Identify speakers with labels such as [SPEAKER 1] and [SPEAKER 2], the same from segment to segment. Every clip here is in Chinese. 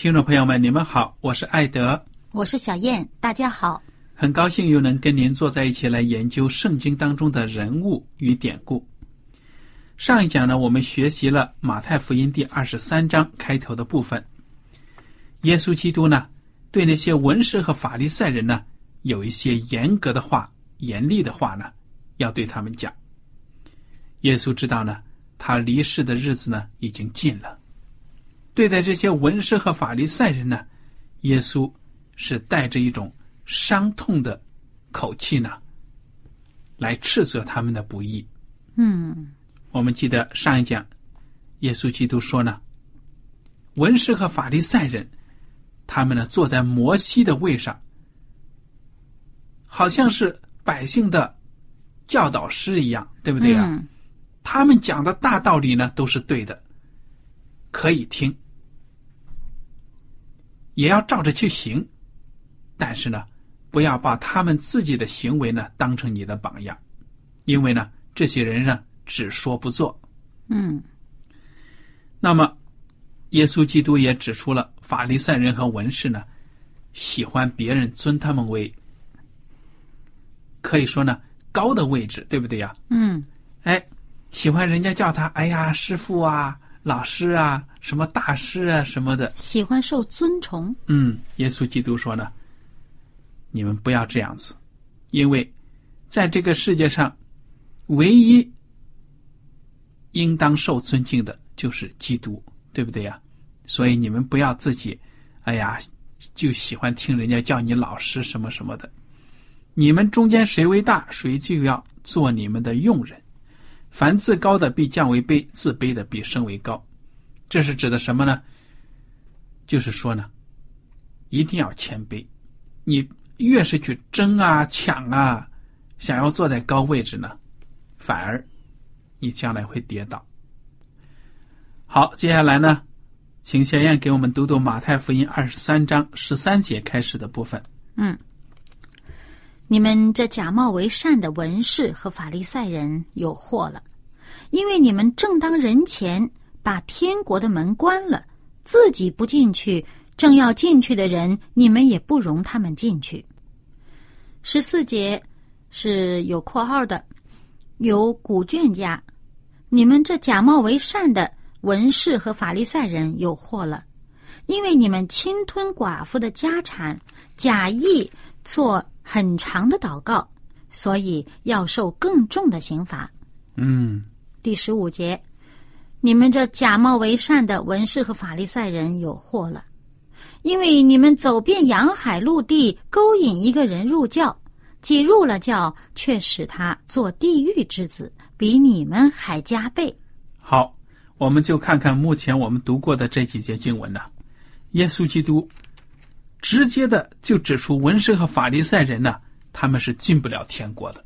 [SPEAKER 1] 听众朋友们，你们好，我是艾德，
[SPEAKER 2] 我是小燕，大家好。
[SPEAKER 1] 很高兴又能跟您坐在一起来研究圣经当中的人物与典故。上一讲呢，我们学习了马太福音第二十三章开头的部分。耶稣基督呢，对那些文士和法利赛人呢，有一些严格的话、严厉的话呢，要对他们讲。耶稣知道呢，他离世的日子呢，已经近了。对待这些文士和法利赛人呢，耶稣是带着一种伤痛的口气呢，来斥责他们的不义。
[SPEAKER 2] 嗯，
[SPEAKER 1] 我们记得上一讲，耶稣基督说呢，文士和法利赛人，他们呢坐在摩西的位上，好像是百姓的教导师一样，对不对啊？他们讲的大道理呢都是对的。可以听，也要照着去行，但是呢，不要把他们自己的行为呢当成你的榜样，因为呢，这些人呢只说不做。
[SPEAKER 2] 嗯。
[SPEAKER 1] 那么，耶稣基督也指出了法利赛人和文士呢，喜欢别人尊他们为，可以说呢高的位置，对不对呀？
[SPEAKER 2] 嗯。
[SPEAKER 1] 哎，喜欢人家叫他哎呀师傅啊。老师啊，什么大师啊，什么的，
[SPEAKER 2] 喜欢受尊崇。
[SPEAKER 1] 嗯，耶稣基督说呢，你们不要这样子，因为在这个世界上，唯一应当受尊敬的就是基督，对不对呀？所以你们不要自己，哎呀，就喜欢听人家叫你老师什么什么的。你们中间谁为大，谁就要做你们的用人。凡自高的必降为卑，自卑的必升为高，这是指的什么呢？就是说呢，一定要谦卑。你越是去争啊、抢啊，想要坐在高位置呢，反而你将来会跌倒。好，接下来呢，请小燕给我们读读马太福音二十三章十三节开始的部分。
[SPEAKER 2] 嗯。你们这假冒为善的文士和法利赛人有祸了，因为你们正当人前把天国的门关了，自己不进去，正要进去的人，你们也不容他们进去。十四节是有括号的，有古卷家，你们这假冒为善的文士和法利赛人有祸了，因为你们侵吞寡妇的家产，假意做。很长的祷告，所以要受更重的刑罚。
[SPEAKER 1] 嗯，
[SPEAKER 2] 第十五节，你们这假冒为善的文士和法利赛人有祸了，因为你们走遍洋海陆地，勾引一个人入教，既入了教，却使他做地狱之子，比你们还加倍。
[SPEAKER 1] 好，我们就看看目前我们读过的这几节经文呢，耶稣基督。直接的就指出文士和法利赛人呢，他们是进不了天国的。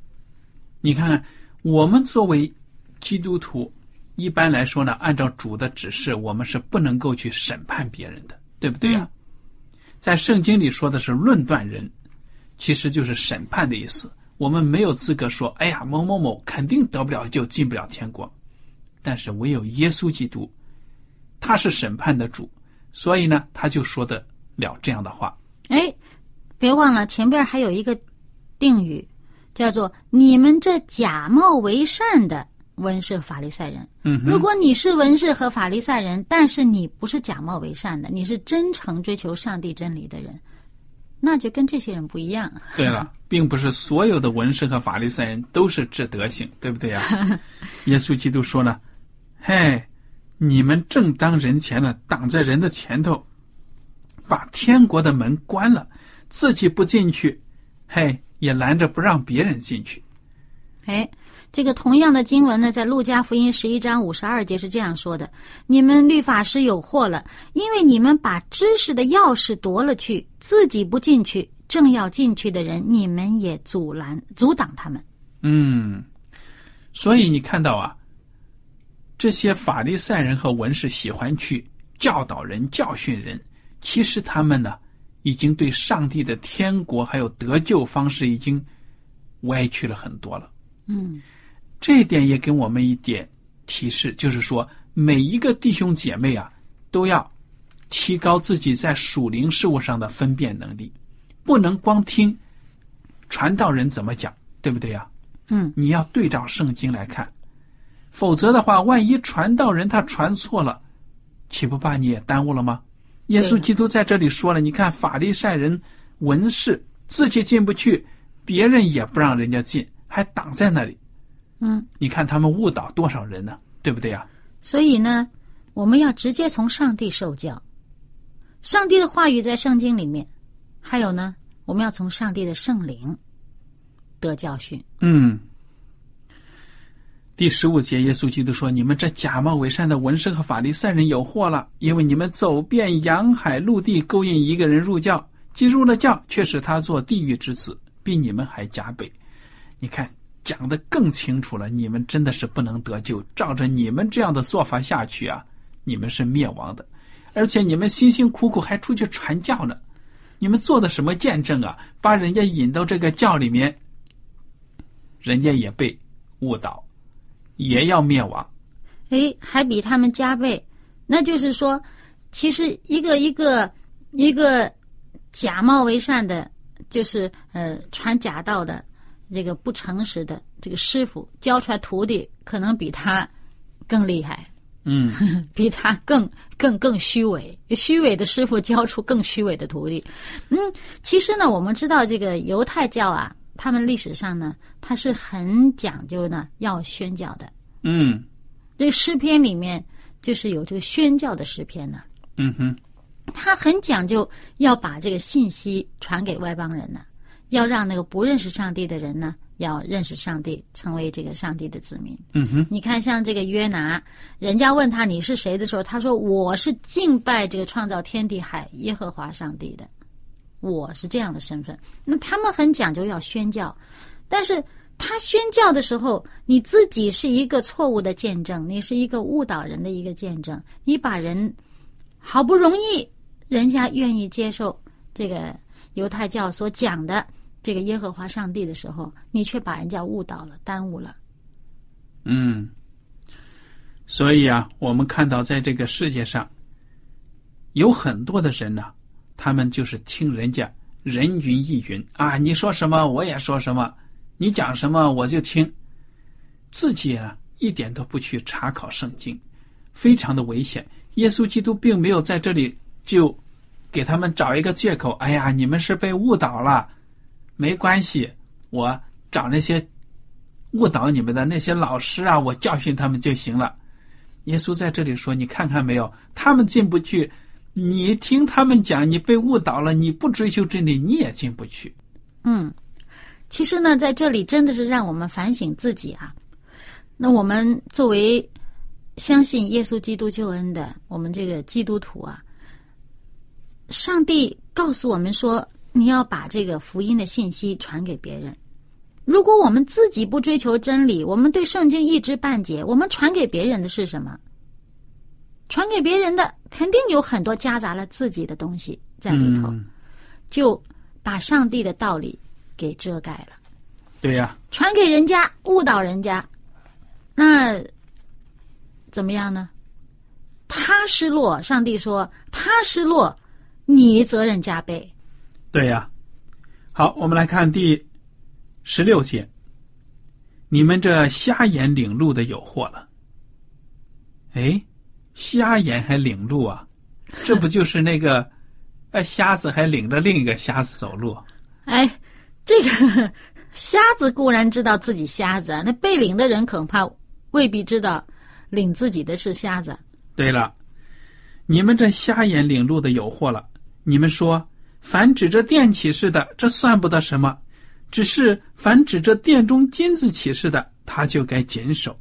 [SPEAKER 1] 你看看，我们作为基督徒，一般来说呢，按照主的指示，我们是不能够去审判别人的，对不对呀？在圣经里说的是论断人，其实就是审判的意思。我们没有资格说，哎呀，某某某肯定得不了就，进不了天国。但是唯有耶稣基督，他是审判的主，所以呢，他就说得了这样的话。
[SPEAKER 2] 哎，别忘了前边还有一个定语，叫做“你们这假冒为善的文士法利赛人”。
[SPEAKER 1] 嗯哼，
[SPEAKER 2] 如果你是文士和法利赛人，但是你不是假冒为善的，你是真诚追求上帝真理的人，那就跟这些人不一样。
[SPEAKER 1] 对了，并不是所有的文士和法利赛人都是这德行，对不对呀？耶稣基督说呢：“嘿，你们正当人前呢，挡在人的前头，把天国的门关了，自己不进去，嘿，也拦着不让别人进去。
[SPEAKER 2] 哎，这个同样的经文呢，在路加福音十一章五十二节是这样说的：“你们律法师有祸了，因为你们把知识的钥匙夺了去，自己不进去，正要进去的人，你们也阻拦、阻挡他们。”
[SPEAKER 1] 嗯，所以你看到啊，这些法利赛人和文士喜欢去教导人、教训人，其实他们呢，已经对上帝的天国还有得救方式已经歪曲了很多了。
[SPEAKER 2] 嗯。
[SPEAKER 1] 这一点也给我们一点提示，就是说，每一个弟兄姐妹啊，都要提高自己在属灵事物上的分辨能力，不能光听传道人怎么讲，对不对呀、
[SPEAKER 2] 嗯，
[SPEAKER 1] 你要对照圣经来看，否则的话，万一传道人他传错了，岂不把你也耽误了吗？耶稣基督在这里说了，你看法利赛人、文士自己进不去，别人也不让人家进，还挡在那里。
[SPEAKER 2] 嗯，
[SPEAKER 1] 你看他们误导多少人呢？对不对呀？
[SPEAKER 2] 所以呢，我们要直接从上帝受教，上帝的话语在圣经里面，还有呢，我们要从上帝的圣灵得教训。
[SPEAKER 1] 嗯。第十五节，耶稣基督说：“你们这假冒伪善的文士和法利赛人有祸了，因为你们走遍洋海陆地，勾引一个人入教，既入了教，却使他做地狱之子，比你们还加倍。你看，讲的更清楚了，你们真的是不能得救。照着你们这样的做法下去啊，你们是灭亡的。而且你们辛辛苦苦还出去传教呢，你们做的什么见证啊？把人家引到这个教里面，人家也被误导。”也要灭亡。
[SPEAKER 2] 哎，还比他们加倍。那就是说，其实一个一个一个假冒为善的，就是呃传假道的这个不诚实的这个师傅教出来徒弟，可能比他更厉害，
[SPEAKER 1] 嗯，
[SPEAKER 2] 比他更更更虚伪。虚伪的师傅教出更虚伪的徒弟。嗯，其实呢，我们知道这个犹太教啊。他们历史上呢，他是很讲究呢，要宣教的。
[SPEAKER 1] 嗯，
[SPEAKER 2] 这个诗篇里面就是有这个宣教的诗篇呢。
[SPEAKER 1] 嗯哼，
[SPEAKER 2] 他很讲究要把这个信息传给外邦人呢，要让那个不认识上帝的人呢，要认识上帝，成为这个上帝的子民。
[SPEAKER 1] 嗯哼，
[SPEAKER 2] 你看，像这个约拿，人家问他你是谁的时候，他说我是敬拜这个创造天地海耶和华上帝的。我是这样的身份，那他们很讲究要宣教，但是他宣教的时候，你自己是一个错误的见证，你是一个误导人的一个见证，你把人好不容易人家愿意接受这个犹太教所讲的这个耶和华上帝的时候，你却把人家误导了，耽误了。
[SPEAKER 1] 嗯，所以啊，我们看到在这个世界上，有很多的人呢。他们就是听人家人云亦云啊，你说什么我也说什么，你讲什么我就听，自己啊一点都不去查考圣经，非常的危险。耶稣基督并没有在这里就给他们找一个借口，哎呀，你们是被误导了，没关系，我找那些误导你们的那些老师啊，我教训他们就行了。耶稣在这里说，你看看没有，他们进不去。你听他们讲，你被误导了，你不追求真理，你也进不去。
[SPEAKER 2] 嗯，其实呢，在这里真的是让我们反省自己啊。那我们作为相信耶稣基督救恩的我们这个基督徒啊，上帝告诉我们说，你要把这个福音的信息传给别人。如果我们自己不追求真理，我们对圣经一知半解，我们传给别人的是什么？传给别人的肯定有很多夹杂了自己的东西在里头，
[SPEAKER 1] 嗯
[SPEAKER 2] 就把上帝的道理给遮盖了。
[SPEAKER 1] 对呀、
[SPEAKER 2] 传给人家，误导人家，那怎么样呢？他失落，上帝说他失落，你责任加倍。
[SPEAKER 1] 对呀、好，我们来看第十六节，你们这瞎眼领路的有祸了。哎，瞎眼还领路啊？这不就是那个，呃，瞎子还领着另一个瞎子走路？
[SPEAKER 2] 哎，这个瞎子固然知道自己瞎子啊，那被领的人恐怕未必知道领自己的是瞎子。
[SPEAKER 1] 对了，你们这瞎眼领路的有祸了。你们说，凡指着殿起誓的，这算不得什么；只是凡指着殿中金子起誓的，他就该谨守。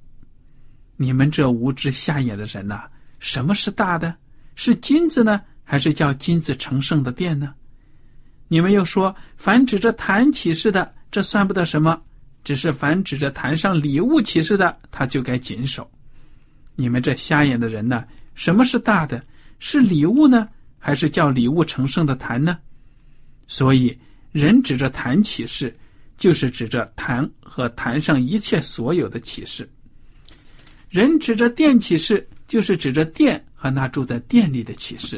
[SPEAKER 1] 你们这无知瞎眼的人呐、什么是大的？是金子呢，还是叫金子成圣的殿呢？你们又说，凡指着坛起誓的，这算不得什么；只是凡指着坛上礼物起誓的，他就该谨守。你们这瞎眼的人呢？什么是大的？是礼物呢，还是叫礼物成圣的坛呢？所以，人指着坛起誓，就是指着坛和坛上一切所有的启示；人指着殿起誓，就是指着殿和那住在殿里的启示；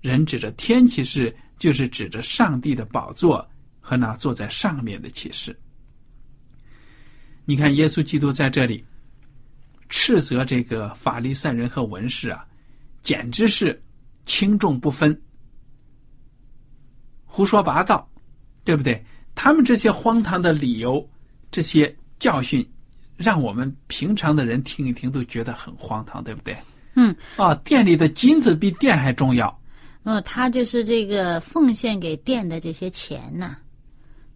[SPEAKER 1] 人指着天起誓，就是指着上帝的宝座和那坐在上面的启示。你看，耶稣基督在这里斥责这个法利赛人和文士啊，简直是轻重不分，胡说八道，对不对？他们这些荒唐的理由，这些教训，让我们平常的人听一听都觉得很荒唐，对不对？
[SPEAKER 2] 嗯，
[SPEAKER 1] 啊，店里的金子比店还重要。
[SPEAKER 2] 嗯，他就是这个奉献给店的这些钱呢，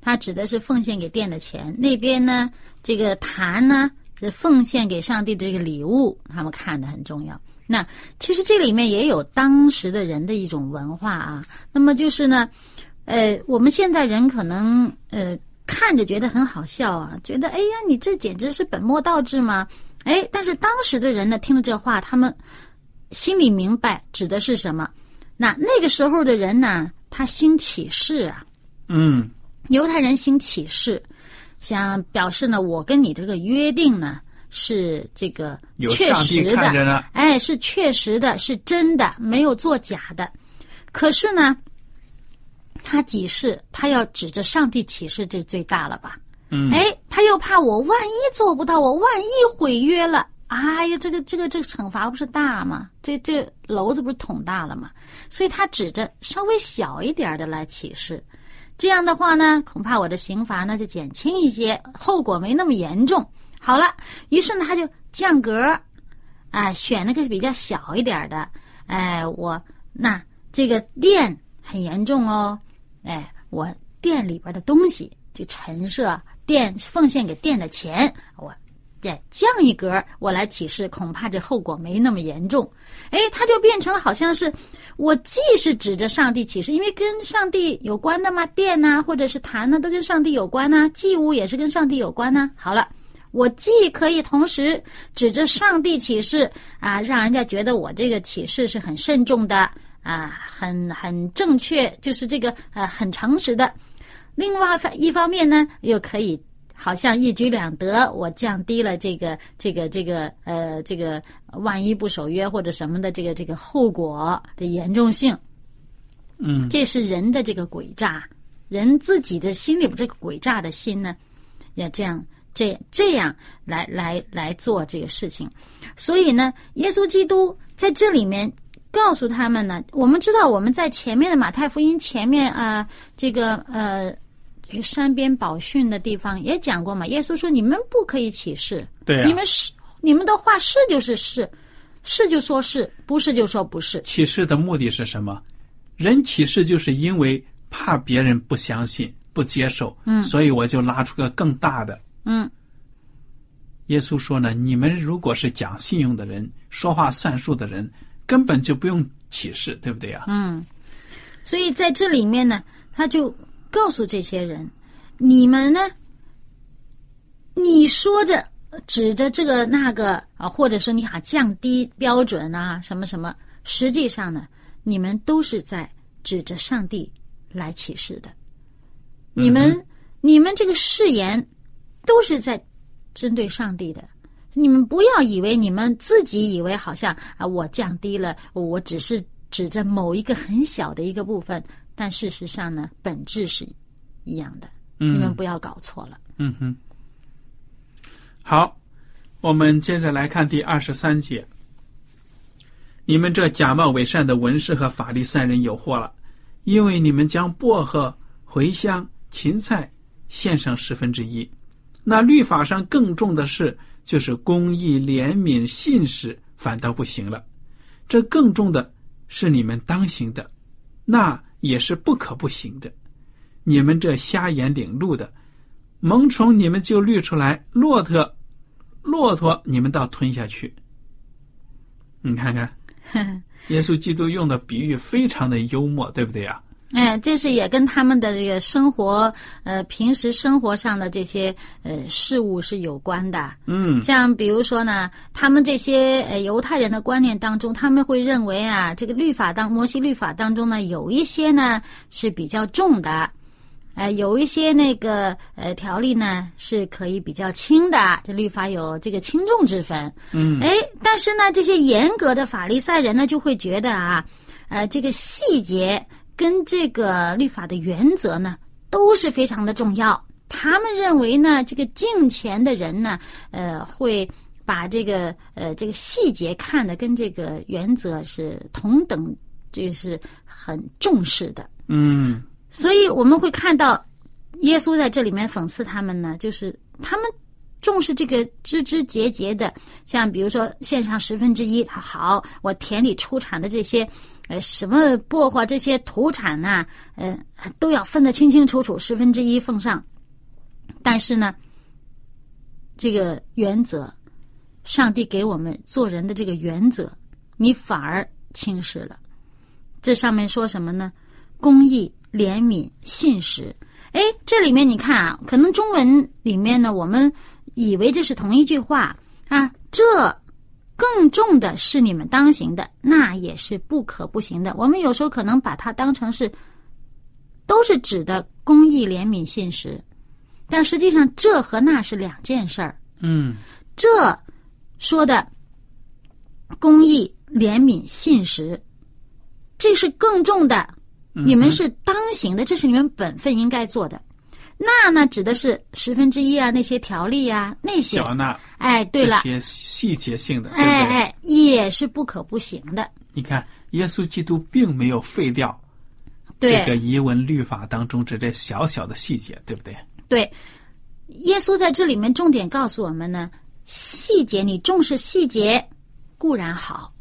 [SPEAKER 2] 他指的是奉献给店的钱。那边呢，这个坛呢是奉献给上帝的这个礼物，他们看的很重要。那其实这里面也有当时的人的一种文化啊。那么就是呢，呃，我们现在人可能呃看着觉得很好笑啊，觉得哎呀，你这简直是本末倒置嘛。哎，但是当时的人呢，听了这话，他们心里明白指的是什么。那那个时候的人呢，他兴起誓啊，
[SPEAKER 1] 嗯，
[SPEAKER 2] 犹太人兴起誓，想表示呢，我跟你这个约定呢是这个确实的。哎，是确实的，是真的，没有作假的。可是呢，他起誓，他要指着上帝起誓，这最大了吧？
[SPEAKER 1] 嗯，
[SPEAKER 2] 哎，他又怕我万一做不到，我万一毁约了，哎呀，这个这个这个惩罚不是大吗？这这篓子不是捅大了吗？所以他指着稍微小一点的来起誓，这样的话呢，恐怕我的刑罚呢就减轻一些，后果没那么严重。好了，于是呢他就降格，啊、选那个比较小一点的，哎，我那这个店很严重哦，哎，我店里边的东西就陈设店奉献给店的钱，我再降一格，我来起誓，恐怕这后果没那么严重。哎，它就变成好像是我既是指着上帝起誓，因为跟上帝有关的嘛，殿呐、或者是坛呐、都跟上帝有关呐、祭物也是跟上帝有关呐、好了。我既可以同时指着上帝起誓啊，让人家觉得我这个起誓是很慎重的啊，很很正确，就是这个呃很诚实的。另外一方面呢，又可以好像一举两得，我降低了这个这个这个呃这个万一不守约或者什么的这个这个后果的严重性。
[SPEAKER 1] 嗯，
[SPEAKER 2] 这是人的这个诡诈，人自己的心里边这个诡诈的心呢，也这样这这样来来来做这个事情。所以呢，耶稣基督在这里面告诉他们呢，我们知道我们在前面的马太福音前面啊、呃这个呃这个山边宝训的地方也讲过嘛。耶稣说：“你们不可以起誓，
[SPEAKER 1] 对啊
[SPEAKER 2] 你们是你们的话是就是是，是就说是，不是就说不是。
[SPEAKER 1] 起誓的目的是什么？人起誓就是因为怕别人不相信、不接受，
[SPEAKER 2] 嗯
[SPEAKER 1] 所以我就拉出个更大的。
[SPEAKER 2] 嗯，
[SPEAKER 1] 耶稣说呢，你们如果是讲信用的人、说话算数的人，根本就不用启示，对不对呀？
[SPEAKER 2] 嗯，所以在这里面呢，他就告诉这些人，你们呢你说着指着这个那个啊，或者说你想降低标准啊，什么什么，实际上呢，你们都是在指着上帝来启示的。你们、你们这个誓言都是在针对上帝的。你们不要以为你们自己以为好像啊，我降低了，我只是指着某一个很小的一个部分，但事实上呢，本质是一样的。
[SPEAKER 1] 嗯
[SPEAKER 2] 你们不要搞错了。
[SPEAKER 1] 嗯哼，好，我们接着来看第二十三节。你们这假冒伪善的文士和法利赛人有祸了，因为你们将薄荷、茴香、芹菜献上十分之一。那律法上更重的事，就是公义、怜悯、信实，反倒不行了。这更重的是你们当行的，那也是不可不行的。你们这瞎眼领路的，萌虫你们就滤出来，骆驼，骆驼你们倒吞下去。你看看，耶稣基督用的比喻非常的幽默，对不对啊？
[SPEAKER 2] 哎，这是也跟他们的这个生活，呃，平时生活上的这些呃事物是有关的。
[SPEAKER 1] 嗯
[SPEAKER 2] 像比如说呢，他们这些呃犹太人的观念当中，他们会认为啊，这个律法当摩西律法当中呢，有一些呢是比较重的，呃，有一些那个呃条例呢是可以比较轻的，这律法有这个轻重之分。
[SPEAKER 1] 嗯
[SPEAKER 2] 哎，但是呢，这些严格的法利赛人呢，就会觉得啊，呃，这个细节跟这个律法的原则呢，都是非常的重要。他们认为呢，这个敬虔的人呢，呃，会把这个呃这个细节看的跟这个原则是同等，这是很重视的。
[SPEAKER 1] 嗯
[SPEAKER 2] 所以我们会看到，耶稣在这里面讽刺他们呢，就是他们重视这个枝枝节节的，像比如说献上十分之一，好，我田里出产的这些，呃，什么薄荷这些土产呐、呃，都要分得清清楚楚，十分之一奉上。但是呢，这个原则，上帝给我们做人的这个原则，你反而轻视了。这上面说什么呢？公义、怜悯、信实。哎，这里面你看啊，可能中文里面呢，我们以为这是同一句话啊，这更重的是你们当行的，那也是不可不行的。我们有时候可能把它当成是，都是指的公义、怜悯、信实，但实际上这和那是两件事儿。
[SPEAKER 1] 嗯
[SPEAKER 2] 这说的公义、怜悯、信实，这是更重的，你们是当行的，这是你们本分应该做的。那呢，指的是十分之一啊，那些条例啊，那些，
[SPEAKER 1] 缴纳
[SPEAKER 2] 哎，对了
[SPEAKER 1] 这，些细节性的，对不对？
[SPEAKER 2] 哎哎，也是不可不行的。
[SPEAKER 1] 你看，耶稣基督并没有废掉，这个遗文律法当中这这小小的细节，对不对？
[SPEAKER 2] 对，耶稣在这里面重点告诉我们呢，细节你重视细节固然好，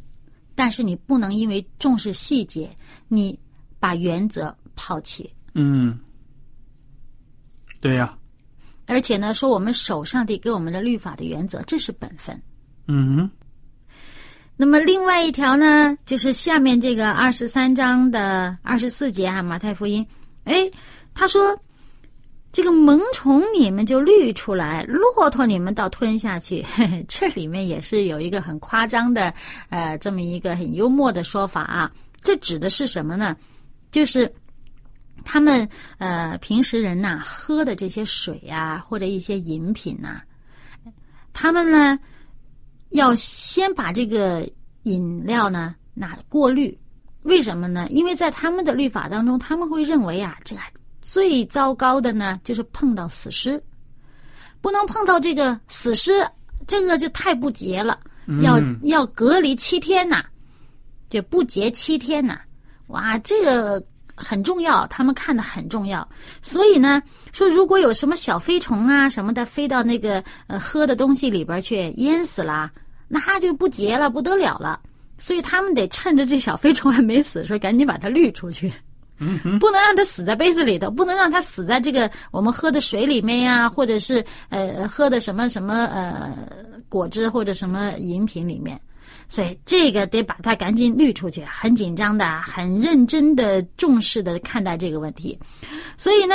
[SPEAKER 2] 但是你不能因为重视细节，你把原则抛弃。
[SPEAKER 1] 嗯，对呀、
[SPEAKER 2] 而且呢，说我们守上帝给我们的律法的原则，这是本分。
[SPEAKER 1] 嗯
[SPEAKER 2] 那么另外一条呢，就是下面这个二十三章的二十四节啊，马太福音，哎，他说这个萌宠你们就滤出来，骆驼你们倒吞下去。嘿嘿，这里面也是有一个很夸张的，呃，这么一个很幽默的说法啊。这指的是什么呢？就是他们呃平时人呐、喝的这些水啊，或者一些饮品呐、他们呢要先把这个饮料呢拿过滤，为什么呢？因为在他们的律法当中，他们会认为啊，这个最糟糕的呢就是碰到死尸，不能碰到这个死尸，这个就太不洁了，要、
[SPEAKER 1] 嗯
[SPEAKER 2] 要隔离七天呐、就不洁七天呐、哇，这个很重要，他们看的很重要。所以呢，说如果有什么小飞虫啊什么的飞到那个呃喝的东西里边去淹死了，那就不结了，不得了了。所以他们得趁着这小飞虫还没死的时候，赶紧把它滤出去。不能让它死在杯子里头，不能让它死在这个我们喝的水里面呀、或者是呃喝的什么什么呃果汁或者什么饮品里面。所以这个得把它赶紧滤出去，很紧张的、很认真的、重视的看待这个问题。所以呢，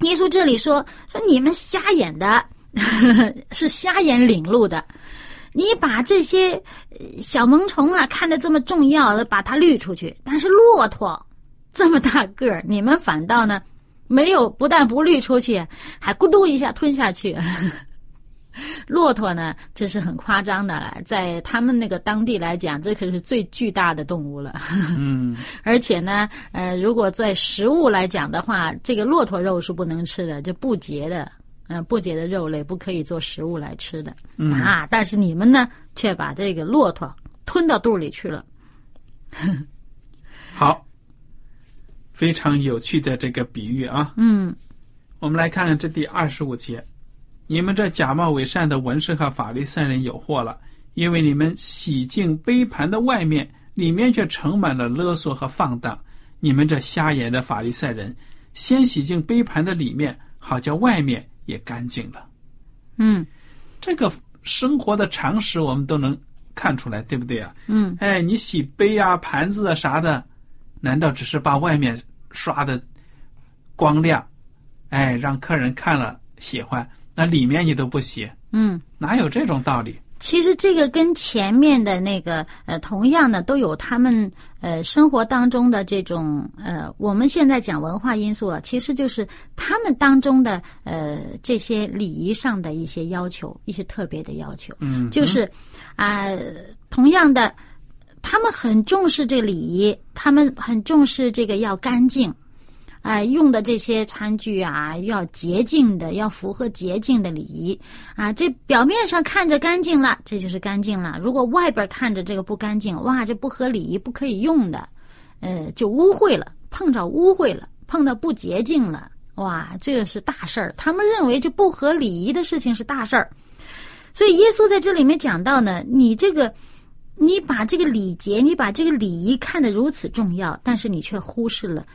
[SPEAKER 2] 耶稣这里说说你们瞎眼的，是瞎眼领路的。你把这些小萌虫啊看得这么重要，把它滤出去，但是骆驼这么大个儿，你们反倒呢没有，不但不滤出去，还咕嘟一下吞下去。骆驼呢，这是很夸张的了，在他们那个当地来讲，这可是最巨大的动物了。
[SPEAKER 1] 嗯，
[SPEAKER 2] 而且呢，呃，如果在食物来讲的话，这个骆驼肉是不能吃的，就不洁的，嗯，不洁的肉类不可以做食物来吃的嗯啊。但是你们呢，却把这个骆驼吞到肚里去了。
[SPEAKER 1] 好，非常有趣的这个比喻啊。
[SPEAKER 2] 嗯，
[SPEAKER 1] 我们来看看这第二十五节。你们这假冒伪善的文士和法利赛人有祸了，因为你们洗净杯盘的外面，里面却盛满了勒索和放荡。你们这瞎眼的法利赛人，先洗净杯盘的里面，好叫外面也干净了。
[SPEAKER 2] 嗯，
[SPEAKER 1] 这个生活的常识我们都能看出来，对不对啊？
[SPEAKER 2] 嗯，
[SPEAKER 1] 哎，你洗杯啊、盘子啊啥的，难道只是把外面刷的光亮，哎，让客人看了喜欢？那里面你都不洗，
[SPEAKER 2] 嗯，
[SPEAKER 1] 哪有这种道理？
[SPEAKER 2] 其实这个跟前面的那个呃，同样的都有他们呃生活当中的这种呃，我们现在讲文化因素啊，其实就是他们当中的呃这些礼仪上的一些要求，一些特别的要求。
[SPEAKER 1] 嗯，
[SPEAKER 2] 就是啊、同样的，他们很重视这礼仪，他们很重视这个要干净。啊、用的这些餐具啊，要洁净的，要符合洁净的礼仪啊。这表面上看着干净了，这就是干净了。如果外边看着这个不干净，哇，这不合礼仪，不可以用的，呃，就污秽了，碰着污秽了，碰到不洁净了，哇，这个是大事儿。他们认为这不合礼仪的事情是大事儿，所以耶稣在这里面讲到呢，你这个。你把这个礼节，你把这个礼仪看得如此重要，但是你却忽视了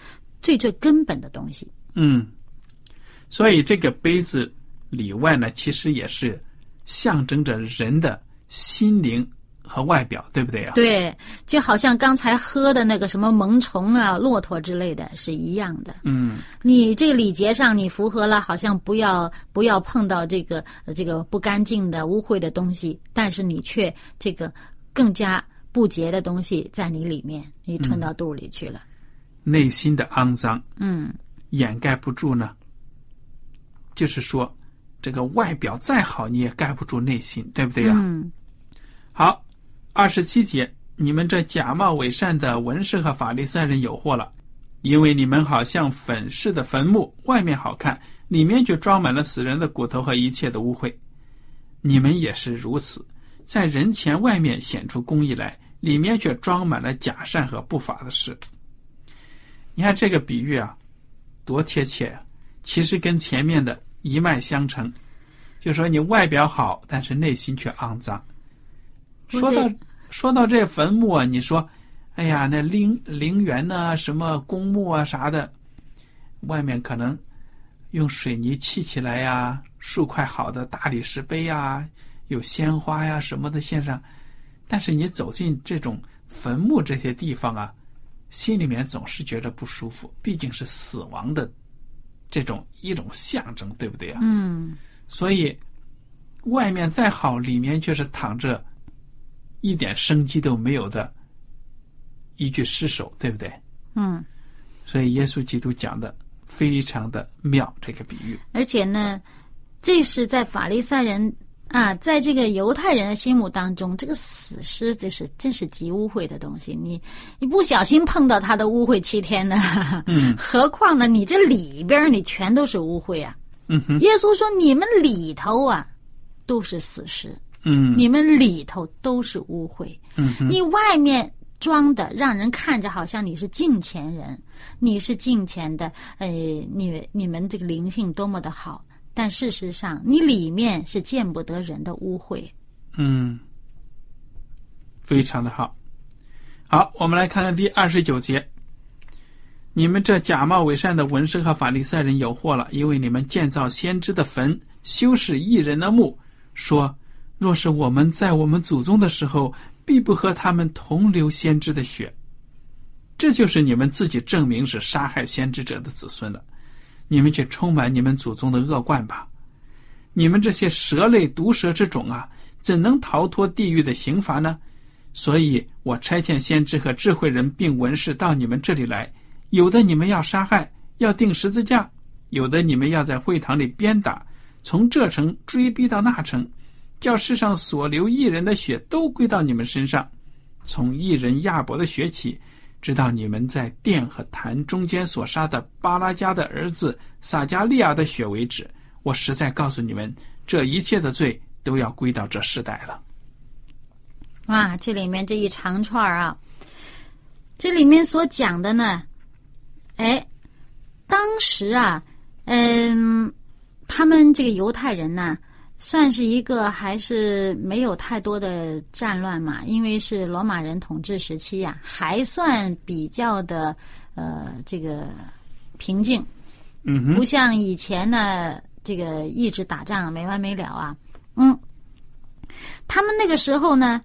[SPEAKER 2] 最最根本的东西。
[SPEAKER 1] 嗯，所以这个杯子里外呢，其实也是象征着人的心灵和外表，对不对啊？
[SPEAKER 2] 对，就好像刚才喝的那个什么萌虫啊、骆驼之类的是一样的。
[SPEAKER 1] 嗯
[SPEAKER 2] 你这个礼节上你符合了，好像不要不要碰到这个呃这个不干净的污秽的东西，但是你却这个更加不洁的东西在你里面，你吞到肚里去了。
[SPEAKER 1] 内心的肮脏
[SPEAKER 2] 嗯
[SPEAKER 1] 掩盖不住呢。就是说，这个外表再好，你也盖不住内心，对不对呀、
[SPEAKER 2] 嗯
[SPEAKER 1] 好，二十七节，你们这假冒伪善的文士和法利赛人有祸了，因为你们好像粉饰的坟墓，外面好看，里面却装满了死人的骨头和一切的污秽。你们也是如此，在人前外面显出公义来，里面却装满了假善和不法的事。你看这个比喻啊，多贴切呀、其实跟前面的一脉相承，就说你外表好，但是内心却肮脏。说到说到这坟墓啊，你说，哎呀，那陵陵园呐、什么公墓啊啥的，外面可能用水泥砌起来呀，数块好的大理石碑呀，有鲜花呀什么的献上，但是你走进这种坟墓这些地方啊，心里面总是觉着不舒服，毕竟是死亡的这种一种象征，对不对啊？
[SPEAKER 2] 嗯
[SPEAKER 1] 所以外面再好，里面却是躺着一点生机都没有的一具尸首，对不对？
[SPEAKER 2] 嗯。
[SPEAKER 1] 所以耶稣基督讲的非常的妙，这个比喻。
[SPEAKER 2] 而且呢，这是在法利赛人啊，在这个犹太人的心目当中，这个死尸这是真是极污秽的东西。你你不小心碰到他的污秽七天呢，
[SPEAKER 1] 嗯
[SPEAKER 2] 何况呢，你这里边你全都是污秽啊。
[SPEAKER 1] 嗯哼，
[SPEAKER 2] 耶稣说：“你们里头啊，都是死尸，
[SPEAKER 1] 嗯
[SPEAKER 2] 你们里头都是污秽。
[SPEAKER 1] 嗯，
[SPEAKER 2] 你外面装的让人看着好像你是敬虔人，你是敬虔的，呃，你你们这个灵性多么的好，但事实上你里面是见不得人的污秽。
[SPEAKER 1] 嗯，非常的好。好，我们来看看第二十九节。你们这假冒伪善的文士和法利赛人有祸了，因为你们建造先知的坟，修饰异人的墓，说：若是我们在我们祖宗的时候，必不和他们同流先知的血。这就是你们自己证明是杀害先知者的子孙了。你们却充满你们祖宗的恶贯吧？你们这些蛇类毒蛇之种啊，怎能逃脱地狱的刑罚呢？所以我差遣先知和智慧人并文士到你们这里来，有的你们要杀害，要钉十字架；有的你们要在会堂里鞭打，从这城追逼到那城，叫世上所流一人的血都归到你们身上，从一人亚伯的血起。直到你们在殿和坛中间所杀的巴拉加的儿子撒加利亚的血为止，我实在告诉你们，这一切的罪都要归到这世代了。
[SPEAKER 2] 哇，这里面这一长串啊，这里面所讲的呢，哎，当时啊，嗯，他们这个犹太人呢。算是一个还是没有太多的战乱嘛？因为是罗马人统治时期呀，还算比较的呃这个平静，
[SPEAKER 1] 嗯
[SPEAKER 2] 不像以前呢这个一直打仗没完没了啊。嗯，他们那个时候呢，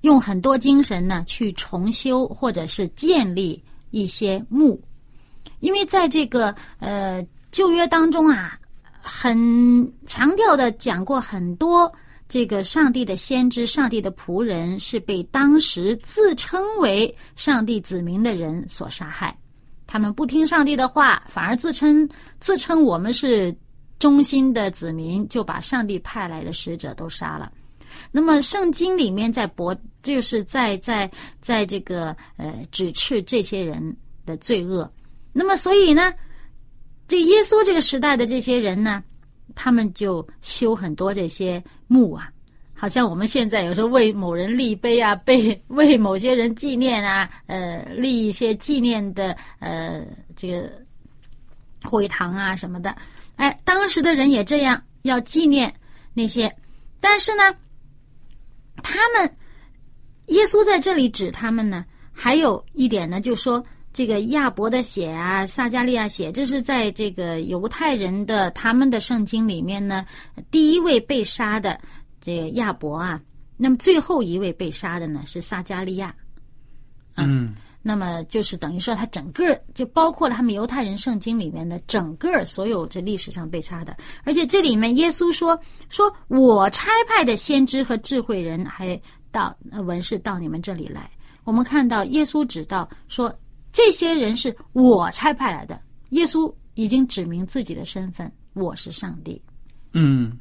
[SPEAKER 2] 用很多精神呢去重修或者是建立一些墓，因为在这个呃旧约当中啊。很强调的讲过很多，这个上帝的先知、上帝的仆人是被当时自称为上帝子民的人所杀害。他们不听上帝的话，反而自称自称我们是忠心的子民，就把上帝派来的使者都杀了。那么圣经里面在驳，就是在在在这个呃指斥这些人的罪恶。那么所以呢？这耶稣这个时代的这些人呢，他们就修很多这些墓啊，好像我们现在有时候为某人立碑啊，被 为某些人纪念啊，呃，立一些纪念的呃这个会堂啊什么的。哎，当时的人也这样要纪念那些，但是呢，他们耶稣在这里指他们呢，还有一点呢，就说。这个亚伯的血啊，撒加利亚血，这是在这个犹太人的他们的圣经里面呢，第一位被杀的这个亚伯啊，那么最后一位被杀的呢是撒加利亚，
[SPEAKER 1] 嗯，
[SPEAKER 2] 那么就是等于说他整个就包括了他们犹太人圣经里面的整个所有这历史上被杀的，而且这里面耶稣说说我差派的先知和智慧人还到文士到你们这里来，我们看到耶稣指道说。这些人是我差派来的。耶稣已经指明自己的身份，我是上帝。
[SPEAKER 1] 嗯，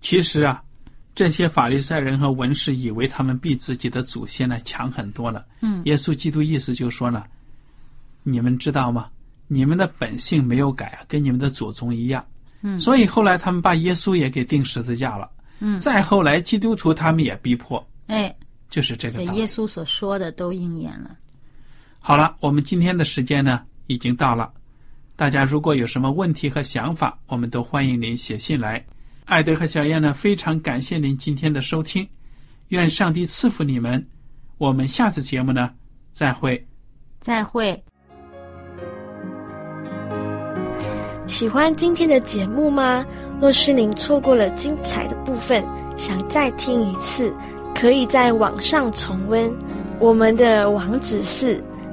[SPEAKER 1] 其实啊，这些法利赛人和文士以为他们比自己的祖先呢强很多了。
[SPEAKER 2] 嗯，
[SPEAKER 1] 耶稣基督意思就说呢，你们知道吗？你们的本性没有改啊，跟你们的祖宗一样。
[SPEAKER 2] 嗯，
[SPEAKER 1] 所以后来他们把耶稣也给钉十字架了。
[SPEAKER 2] 嗯，
[SPEAKER 1] 再后来基督徒他们也逼迫。
[SPEAKER 2] 哎，
[SPEAKER 1] 就是这个。
[SPEAKER 2] 耶稣所说的都应验了。
[SPEAKER 1] 好了，我们今天的时间呢已经到了。大家如果有什么问题和想法，我们都欢迎您写信来。艾德和小燕呢非常感谢您今天的收听，愿上帝赐福你们。我们下次节目呢再会。
[SPEAKER 2] 再会。
[SPEAKER 3] 喜欢今天的节目吗？若是您错过了精彩的部分，想再听一次，可以在网上重温。我们的网址是。